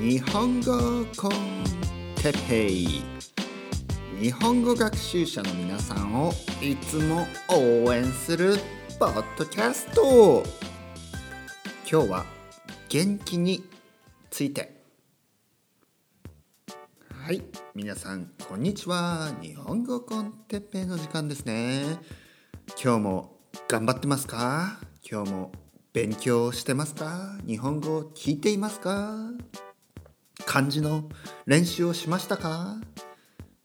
日本語コンテペイ。日本語学習者の皆さんをいつも応援するポッドキャスト。今日は元気について。はい皆さんこんにちは。日本語コンテペイの時間ですね。今日も頑張ってますか？今日も勉強してますか？日本語を聞いていますか？漢字の練習をしましたか？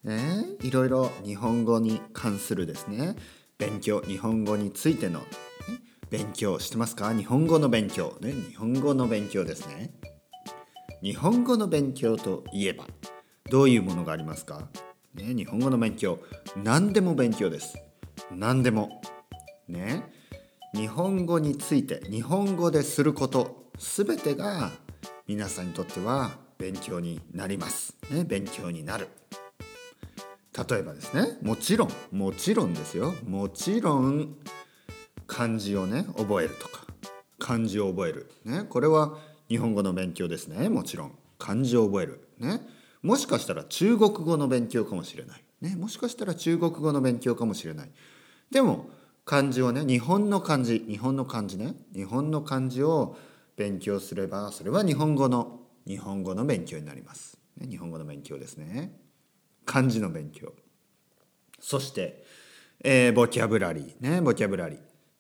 ね？いろいろ日本語に関するですね。勉強日本語についての、ね、勉強してますか？日本語の勉強ね？日本語の勉強ですね。日本語の勉強といえばどういうものがありますか？ね？日本語の勉強何でも勉強です。何でも。ね？日本語について日本語ですること全てが皆さんにとっては勉強になります、ね、勉強になる。例えばですねもちろんもちろんですよ。もちろん漢字をね覚えるとか。漢字を覚える、ね、これは日本語の勉強ですね。もちろん。漢字を覚える。ねもしかしたら中国語の勉強かもしれない、ね、もしかしたら中国語の勉強かもしれない。でも漢字をね日本の漢字日本の漢字ね日本の漢字を勉強すればそれは日本語の日本語の勉強になります、ね、日本語の勉強ですね。漢字の勉強。そして、えー、ボキャブラリーねボキャブラリー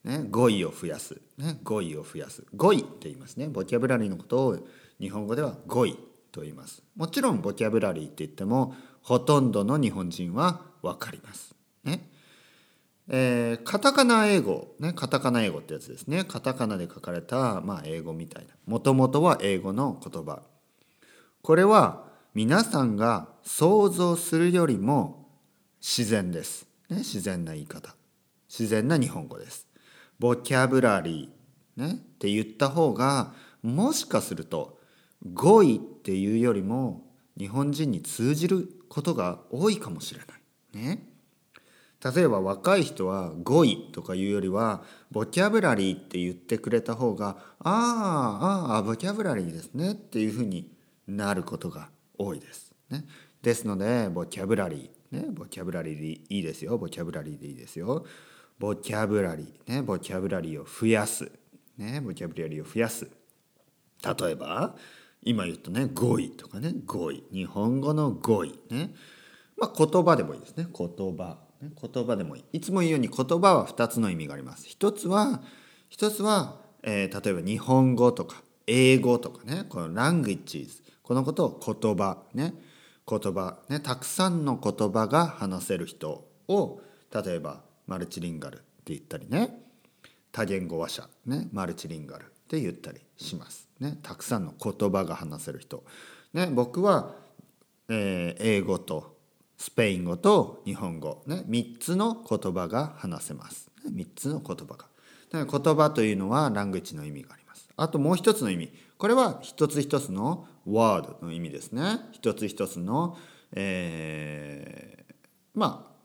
ね語彙を増やす。ね語彙を増やす。語彙って言いますね。ボキャブラリーのことを日本語では語彙と言います。もちろんボキャブラリーって言ってもほとんどの日本人は分かります。ね。えー、カタカナ英語、ね、カタカナ英語ってやつですね。カタカナで書かれた、まあ、英語みたいな。もともとは英語の言葉。これは皆さんが想像するよりも自然です。ね、自然な言い方。自然な日本語です。ボキャブラリー、ね、って言った方がもしかすると語彙っていうよりも日本人に通じることが多いかもしれない。ね。例えば若い人は語彙とかいうよりはボキャブラリーって言ってくれた方がああああボキャブラリーですねっていうふうになることが多いです。ね、ですのでボキャブラリー、ね、ボキャブラリーでいいですよ。ボキャブラリーでいいですよ。ボキャブラリー、ね、ボキャブラリーを増やす、ね、ボキャブラリーを増やす。例えば今言ったね語彙とかね。語彙日本語の語彙ね。まあ言葉でもいいですね。言葉。言葉でもいい。いつも言うように言葉は2つの意味があります。一つは一つは、えー、例えば日本語とか英語とかね。この languages このことを言葉ね。言葉ね。たくさんの言葉が話せる人を例えばマルチリンガルって言ったりね。多言語話者ね。マルチリンガルって言ったりしますね。たくさんの言葉が話せる人。ね。僕は、えー、英語とスペイン語と日本語、ね、3つの言葉が話せます。3つの言葉が。言葉というのはラングエッジの意味があります。あともう一つの意味。これは一つ一つのワードの意味ですね。一つ一つの、えー、まあ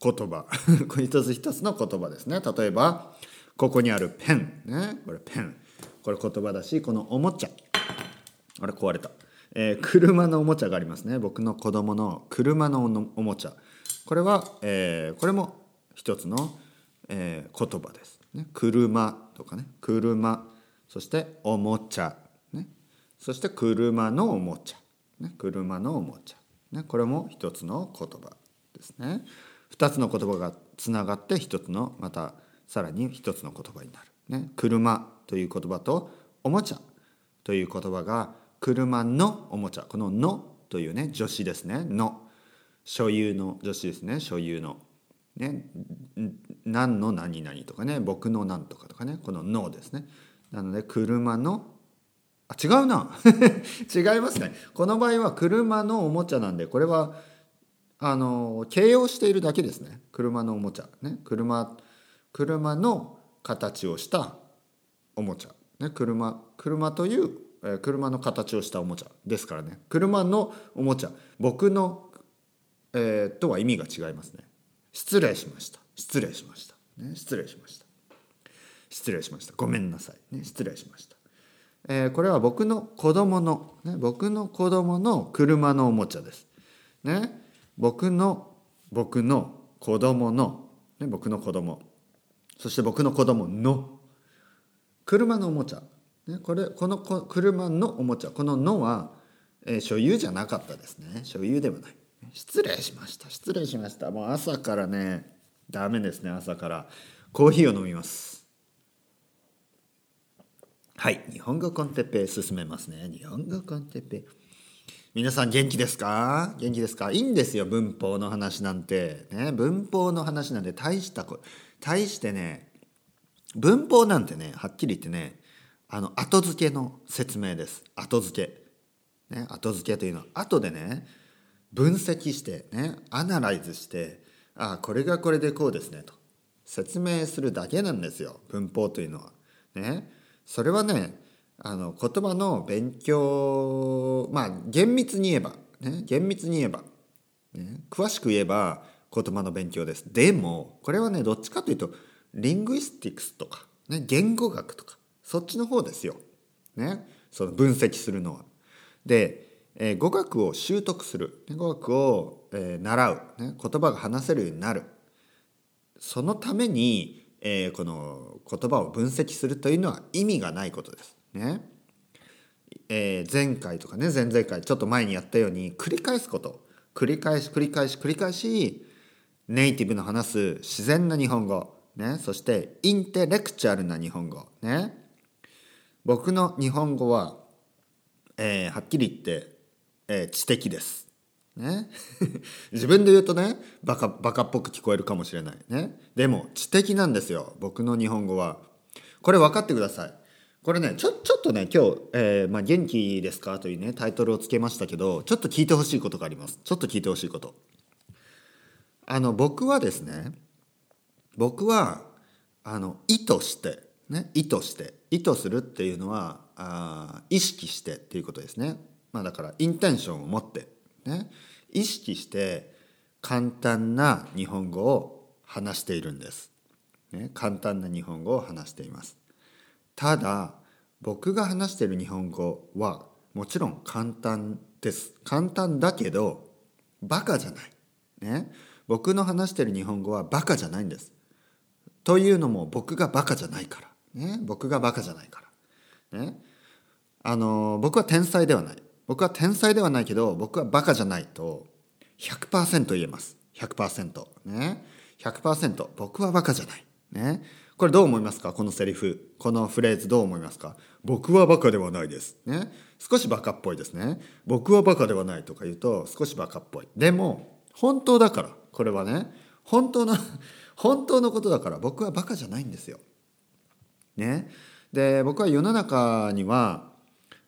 言葉。一つ一つの言葉ですね。例えば、ここにあるペン。ね。これペン。これ言葉だし、このおもちゃ。あれ壊れた。えー、車のおもちゃがありますね。僕の子供の車のおもちゃ。これは、えー、これも一つの、えー、言葉です、ね、車とかね。車。そしておもちゃ、ね、そして車のおもちゃ、ね、車のおもちゃ、ね、これも一つの言葉ですね。二つの言葉がつながって一つのまたさらに一つの言葉になる、ね、車という言葉とおもちゃという言葉が車のおもちゃ。この「の」というね助詞ですね「の」所有の助詞ですね。所有の。ね、何の何々とかね。僕の何とかとかね。この「の」ですね。なので車のあ違うな。違いますね。この場合は車のおもちゃなんでこれはあの形容しているだけですね。車のおもちゃ。ね。車車の形をしたおもちゃ。ね。車車というえ車の形をしたおもちゃですからね。車のおもちゃ。僕の、えー、とは意味が違いますね。失礼しました。失礼しました、ね、失礼しました。失礼しました。ごめんなさい、ね、失礼しました。えーこれは僕の子供の、ね、僕の子供の車のおもちゃです。ね、僕の僕の子供の、ね、僕の子供。そして僕の子供の車のおもちゃ、ね、これこの車のおもちゃこの「のは」えー所有じゃなかったですね。所有ではない。失礼しました。失礼しました。もう朝からねダメですね朝から。コーヒーを飲みます。はい。日本語コンテッペ進めますね。日本語コンテッペイ。皆さん元気ですか？元気ですか？いいんですよ文法の話なんて。ね文法の話なんて大したこ大してね文法なんてねはっきり言ってねあの後付けの説明です。後付け、ね、後付けというのは後でね分析してねアナライズしてああこれがこれでこうですねと。説明するだけなんですよ。文法というのは。ね。それはねあの言葉の勉強まあ厳密に言えば、ね、厳密に言えば、ね、詳しく言えば言葉の勉強です。でもこれはねどっちかというとリングイスティクスとか、ね、言語学とか。そっちの方ですよ。ね、その分析するのは。で、えー語学を習得する。語学を、えー習う、ね、言葉が話せるようになる。そのために、えーこの言葉を分析するというのは意味がないことです。ね。えー前回とかね前々回ちょっと前にやったように繰り返すこと。繰り返し繰り返し繰り返しネイティブの話す自然な日本語、ね、そしてインテレクチャルな日本語、ね、僕の日本語は、えーはっきり言って、えー知的です。ね、自分で言うとねバカバカっぽく聞こえるかもしれない。ね。でも知的なんですよ。僕の日本語は。これ分かってください。これねちょちょっとね今日、えーまあ「元気ですか?」というねタイトルをつけましたけどちょっと聞いてほしいことがあります。ちょっと聞いてほしいこと。あの僕はですね僕はあの意図してね意図して意図するっていうのはあ意識してっていうことですね。まあだからインテンションを持ってね。意識して簡単な日本語を話しているんです、ね、簡単な日本語を話しています。ただ僕が話している日本語はもちろん簡単です。簡単だけどバカじゃない。ね。僕の話している日本語はバカじゃないんです。というのも僕がバカじゃないから、ね、僕がバカじゃないから、ね、あの僕は天才ではない。僕は天才ではないけど僕はバカじゃないと100%言えます。100%ね。100%僕はバカじゃない。ね。これどう思いますか？このセリフ。このフレーズ。どう思いますか？僕はバカではないです。ね。少しバカっぽいですね。僕はバカではないとか言うと少しバカっぽい。でも本当だから。これはね。本当の本当のことだから僕はバカじゃないんですよ。ね。で僕は世の中には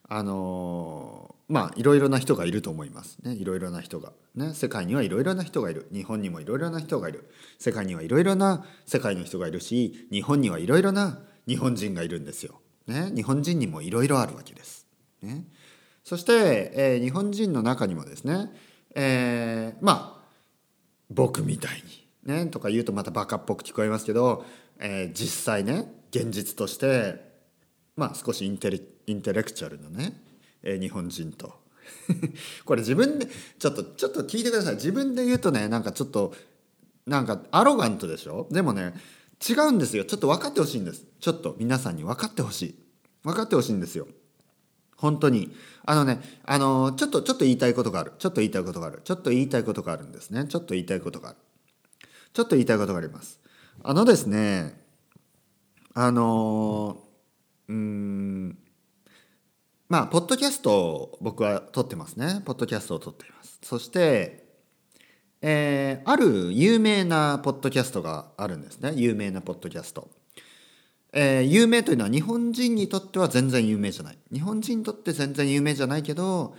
あのまあいろいろな人がいると思いますね。いろいろな人が。ね。世界にはいろいろな人がいる。日本にもいろいろな人がいる。世界にはいろいろな世界の人がいるし日本にはいろいろな日本人がいるんですよ、ね、日本人にもいろいろあるわけです、ね、そして、えー日本人の中にもですね、えーまあ僕みたいにねとか言うとまたバカっぽく聞こえますけど、えー実際ね現実としてまあ少しインテリインテレクチャルなね、えー日本人と。これ自分でちょっとちょっと聞いてください。自分で言うとねなんかちょっとなんかアロガントでしょ？でもね違うんですよ。ちょっと分かってほしいんです。ちょっと皆さんに分かってほしい。分かってほしいんですよ。本当に。あのねあのちょっとちょっと言いたいことがある。ちょっと言いたいことがある。ちょっと言いたいことがあるんですね。ちょっと言いたいことがある。ちょっと言いたいことがあります。あのですねあのうんまあポッドキャストを僕は撮ってますね。ポッドキャストを撮っています。そしてえーある有名なポッドキャストがあるんですね。有名なポッドキャスト。えー有名というのは日本人にとっては全然有名じゃない。日本人にとって全然有名じゃないけど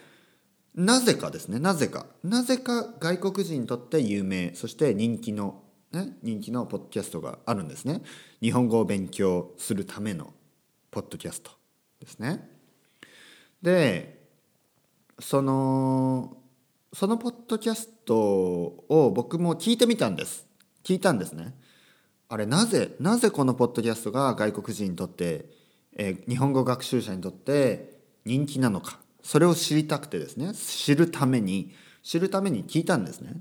なぜかですね。なぜか。なぜか外国人にとって有名。そして人気の、ね、人気のポッドキャストがあるんですね。日本語を勉強するためのポッドキャストですね。でそのそのポッドキャストを僕も聞いてみたんです。聞いたんですね。あれなぜなぜこのポッドキャストが外国人にとって、えー、日本語学習者にとって人気なのか。それを知りたくてですね。知るために知るために聞いたんですね。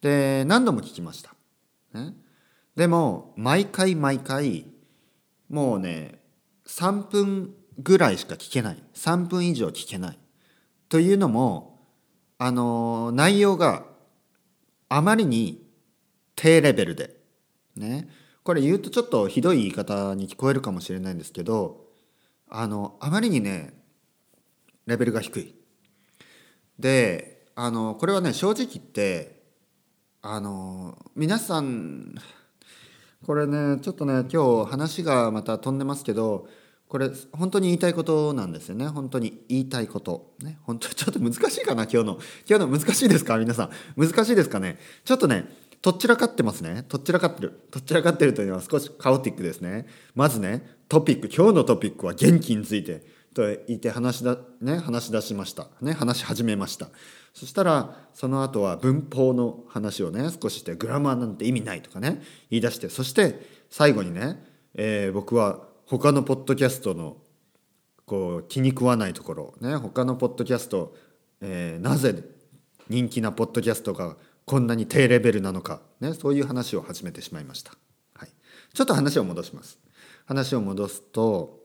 で何度も聞きました、ね、でも毎回毎回もうね3分ぐらいしか聞けない。3分以上聞けない。というのもあの内容があまりに低レベルで。ね。これ言うとちょっとひどい言い方に聞こえるかもしれないんですけどあのあまりにねレベルが低い。であのこれはね正直言ってあの皆さんこれねちょっとね今日話がまた飛んでますけどこれ本当に言いたいことなんですよね。本当に言いたいこと。ね。本当ちょっと難しいかな今日の。今日の難しいですか？皆さん。難しいですかね？ちょっとねとっちらかってますね。とっちらかってる。とっちらかってるというのは少しカオティックですね。まずねトピック。今日のトピックは元気についてと言って話しだ、ね、話し出しました。ね話し始めました。そしたらその後は文法の話をね少ししてグラマーなんて意味ないとかね言い出してそして最後にね、えー、僕は他のポッドキャストのこう気に食わないところね他のポッドキャスト、えー、なぜ人気なポッドキャストがこんなに低レベルなのか、ね、そういう話を始めてしまいました、はい、ちょっと話を戻します。話を戻すと、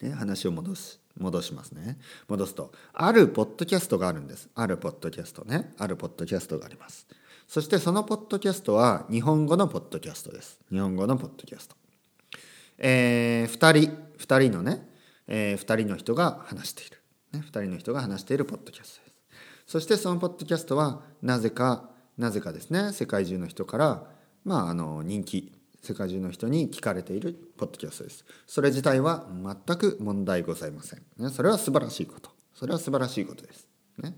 ね、話を戻す。戻しますね。戻すとあるポッドキャストがあるんです。あるポッドキャストね。あるポッドキャストがあります。そしてそのポッドキャストは日本語のポッドキャストです。日本語のポッドキャスト。えー、2人2人のね、えー、2人の人が話している、ね、2人の人が話しているポッドキャストです。そしてそのポッドキャストはなぜかなぜかですね。世界中の人からまああの人気世界中の人に聞かれているポッドキャストです。それ自体は全く問題ございません、ね、それは素晴らしいこと。それは素晴らしいことです、ね、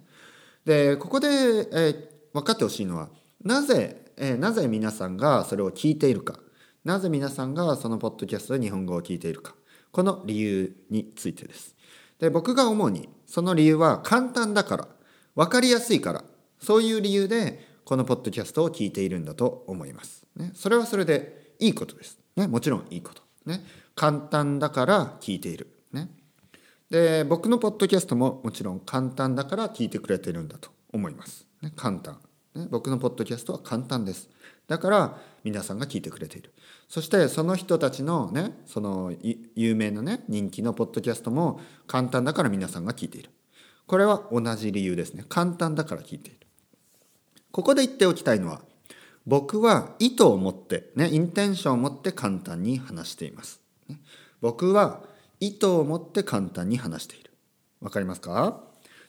でここで、えー、分かってほしいのはなぜ、えー、なぜ皆さんがそれを聞いているか。なぜ皆さんがそのポッドキャストで日本語を聞いているか。この理由についてです。で僕が思うにその理由は簡単だから分かりやすいからそういう理由でこのポッドキャストを聞いているんだと思います。ね、それはそれでいいことです。ね、もちろんいいこと。ね、簡単だから聞いている。ね、で僕のポッドキャストももちろん簡単だから聞いてくれてるんだと思います。ね、簡単、ね。僕のポッドキャストは簡単です。だから皆さんが聞いてくれている。そしてその人たちのねその有名なね人気のポッドキャストも簡単だから皆さんが聞いている。これは同じ理由ですね。簡単だから聞いている。ここで言っておきたいのは僕は意図を持ってねインテンションを持って簡単に話しています。僕は意図を持って簡単に話している。わかりますか？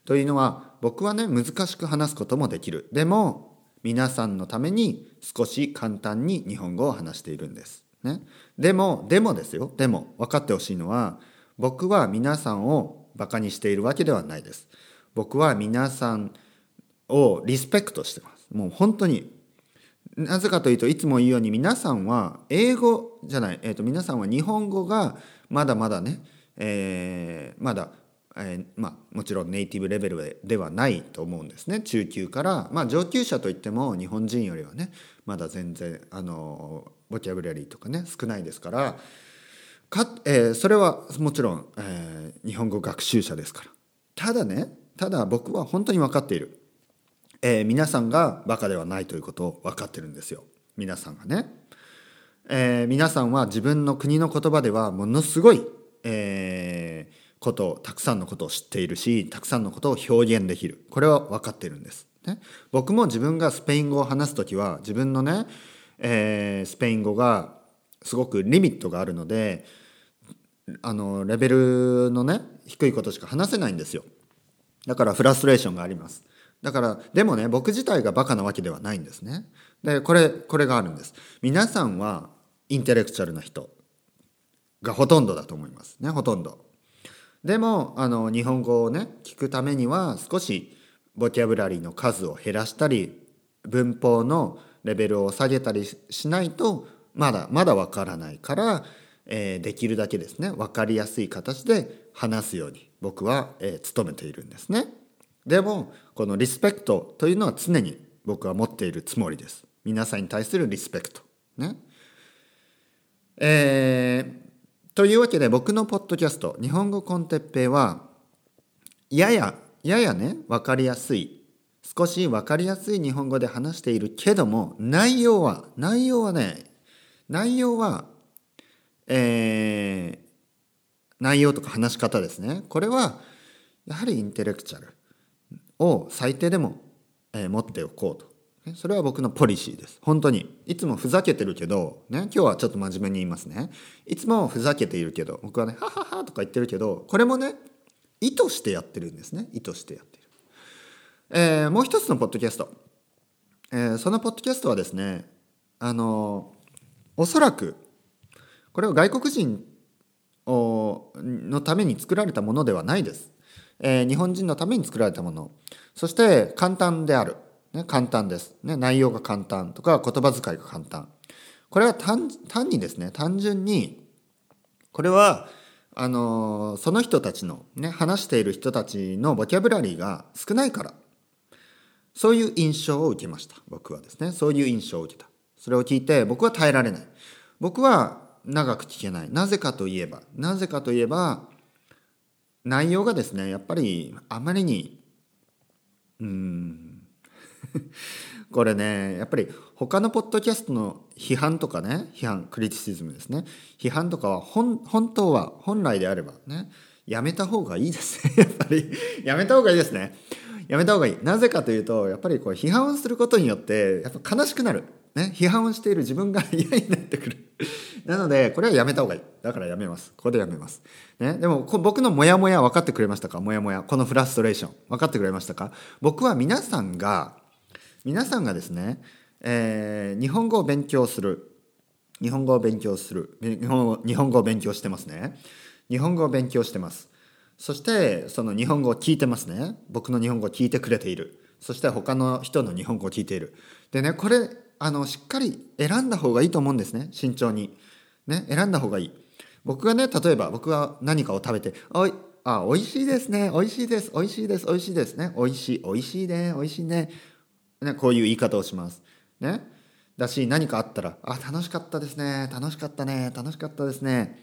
というのは僕はね難しく話すこともできる。でも皆さんのために少し簡単に日本語を話しているんです。ね、でもでもですよでも分かってほしいのは僕は皆さんをバカにしているわけではないです。僕は皆さんをリスペクトしてます。もう本当になぜかというといつも言うように皆さんは英語じゃない、えー、と皆さんは日本語がまだまだね、えー、まだ、えー、まあ、もちろんネイティブレベルではないと思うんですね。中級から、まあ、上級者といっても日本人よりはねまだ全然あのボキャブラリーとかね少ないですからか、えー、それはもちろん、えー、日本語学習者ですから。ただねただ僕は本当に分かっている。えー、皆さんがバカではないということを分かってるんですよ。皆さんがね、えー、皆さんは自分の国の言葉ではものすごい、えー、ことたくさんのことを知っているしたくさんのことを表現できる。これは分かってるんです、ね、僕も自分がスペイン語を話す時は自分のね、えー、スペイン語がすごくリミットがあるのであのレベルのね低いことしか話せないんですよ。だからフラストレーションがあります。だからでもね僕自体がバカなわけではないんですね。でこれこれがあるんです。皆さんはインテレクチャルな人がほとんどだと思いますねほとんど。でもあの日本語をね聞くためには少しボキャブラリーの数を減らしたり文法のレベルを下げたりしないとまだまだわからないから、えー、できるだけですね分かりやすい形で話すように僕は、えー、努めているんですね。でもこのリスペクトというのは常に僕は持っているつもりです。皆さんに対するリスペクト。ね。えー、というわけで僕のポッドキャスト「日本語コンテッペイは」ややややね分かりやすい少し分かりやすい日本語で話しているけども内容は内容はね内容はえー、内容とか話し方ですね。これはやはりインテレクチャル。を最低でも、えー、持っておこうとそれは僕のポリシーです。本当に。いつもふざけてるけど、ね、今日はちょっと真面目に言いますね。いつもふざけているけど、僕はね、はははとか言ってるけど、これもね、意図してやってるんですね。意図してやってる。えー、もう一つのポッドキャスト。えー、そのポッドキャストはですね、あの、おそらく、これは外国人のために作られたものではないです。えー、日本人のために作られたもの。そして簡単である。ね、簡単です、ね。内容が簡単とか言葉遣いが簡単。これは単にですね、単純に、これは、あのその人たちの、ね、話している人たちのボキャブラリーが少ないから、そういう印象を受けました。僕はですね。そういう印象を受けた。それを聞いて、僕は耐えられない。僕は長く聞けない。なぜかといえば、なぜかといえば、内容がですね、やっぱりあまりに、うん、これねやっぱり他のポッドキャストの批判とかね批判クリティシズムですね。批判とかは本当は本来であればねやめた方がいいですね。やっぱりやめた方がいいですね。やめた方がいい。なぜかというとやっぱりこう批判をすることによってやっぱ悲しくなる。ね批判をしている自分が嫌になってくる。なのでこれはやめた方がいい。だからやめます。ここでやめます、ね、でも僕のモヤモヤ分かってくれましたか？モヤモヤ。このフラストレーション。分かってくれましたか？僕は皆さんが皆さんがですね、えー、日本語を勉強する。日本語を勉強する。日本日本語を勉強してますね。日本語を勉強してます。そしてその日本語を聞いてますね。僕の日本語を聞いてくれている。そして他の人の日本語を聞いている。でねこれあのしっかり選んだ方がいいと思うんですね慎重にね選んだ方がいい僕がね例えば僕が何かを食べて「おいあ美味しいですね美味しいです美味しいです美味しいですね美味しい美味しいね美味しいねね、こういう言い方をします。ね。だし、何かあったら、あ、楽しかったですね。楽しかったね。楽しかったですね。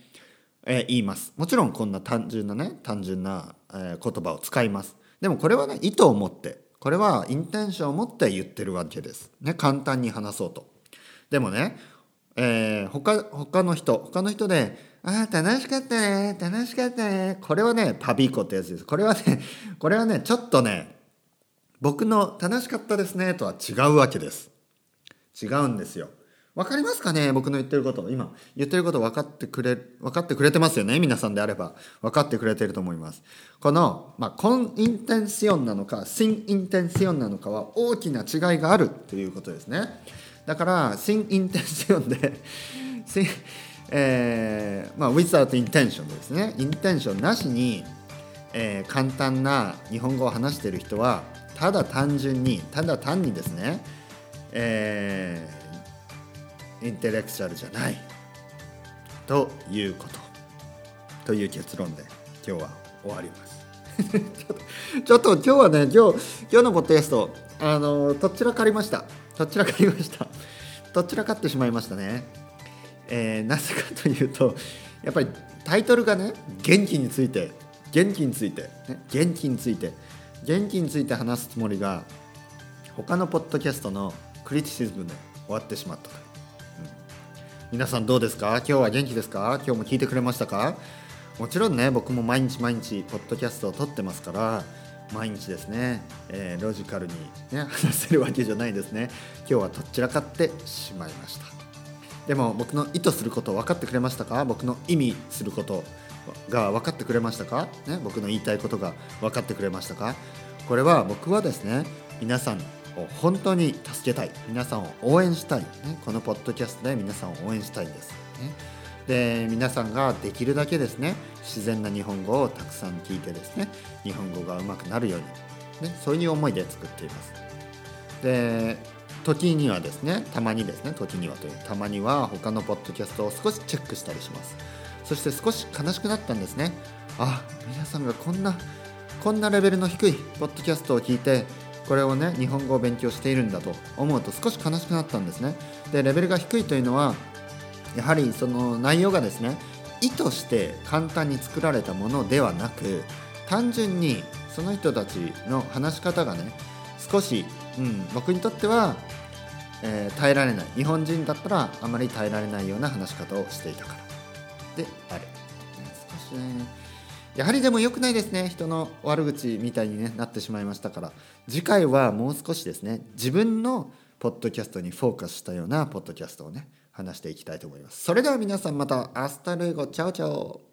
えー、言います。もちろんこんな単純なね、単純な、えー、言葉を使います。でもこれはね、意図を持って、これはインテンションを持って言ってるわけです。ね、簡単に話そうと。でもね、えー、他、他の人、他の人で、ああ、楽しかったね、楽しかったね。これはね、パビコってやつです。これはね、これはね、ちょっとね、僕の楽しかったですねとは違うわけです。違うんですよ。わかりますかね僕の言ってること。今、言ってること分かってくれ、分かってくれてますよね皆さんであれば。分かってくれてると思います。この、まあ、コンインテンシオンなのか、シンインテンシオンなのかは大きな違いがあるということですね。だから、シンインテンシオンで シン、えー、まあ、without intention ですね。インテンションなしに、えー、簡単な日本語を話している人は、ただ単純にただ単にですね、えー、インテレクチャルじゃない。ということ。という結論で今日は終わります。ちょっと今日はね今日今日のポッドキャストあのどちらかりました。どちらかりました。どちらかってしまいましたね、えー、なぜかというとやっぱりタイトルがね元気について元気について、ね、元気について元気について話すつもりが他のポッドキャストのクリティシズムで終わってしまった、うん、皆さんどうですか？今日は元気ですか？今日も聞いてくれましたか？もちろんね僕も毎日毎日ポッドキャストを撮ってますから毎日ですね、えー、ロジカルに、ね、話せるわけじゃないですね。今日はどちらかってしまいました。でも僕の意図すること分かってくれましたか？僕の意味することが分かってくれましたか、ね、僕の言いたいことが分かってくれましたか？これは僕はですね皆さん本当に助けたい。皆さんを応援したい、ね、このポッドキャストで皆さんを応援したいんです、ね、で皆さんができるだけですね自然な日本語をたくさん聞いてですね日本語がうまくなるように、ね、そういう思いで作っています。で時にはですねたまにですね時にはというたまには他のポッドキャストを少しチェックしたりします。そして少し悲しくなったんですね。あ皆さんがこんなこんなレベルの低いポッドキャストを聞いてこれをね日本語を勉強しているんだと思うと少し悲しくなったんですね。でレベルが低いというのはやはりその内容がですね意図して簡単に作られたものではなく単純にその人たちの話し方がね少し、うん、僕にとっては、えー、耐えられない。日本人だったらあまり耐えられないような話し方をしていたからである、少しねやはりでも良くないですね。人の悪口みたいに、ね、なってしまいましたから。次回はもう少しですね自分のポッドキャストにフォーカスしたようなポッドキャストをね話していきたいと思います。それでは皆さんまた hasta luego chao chao。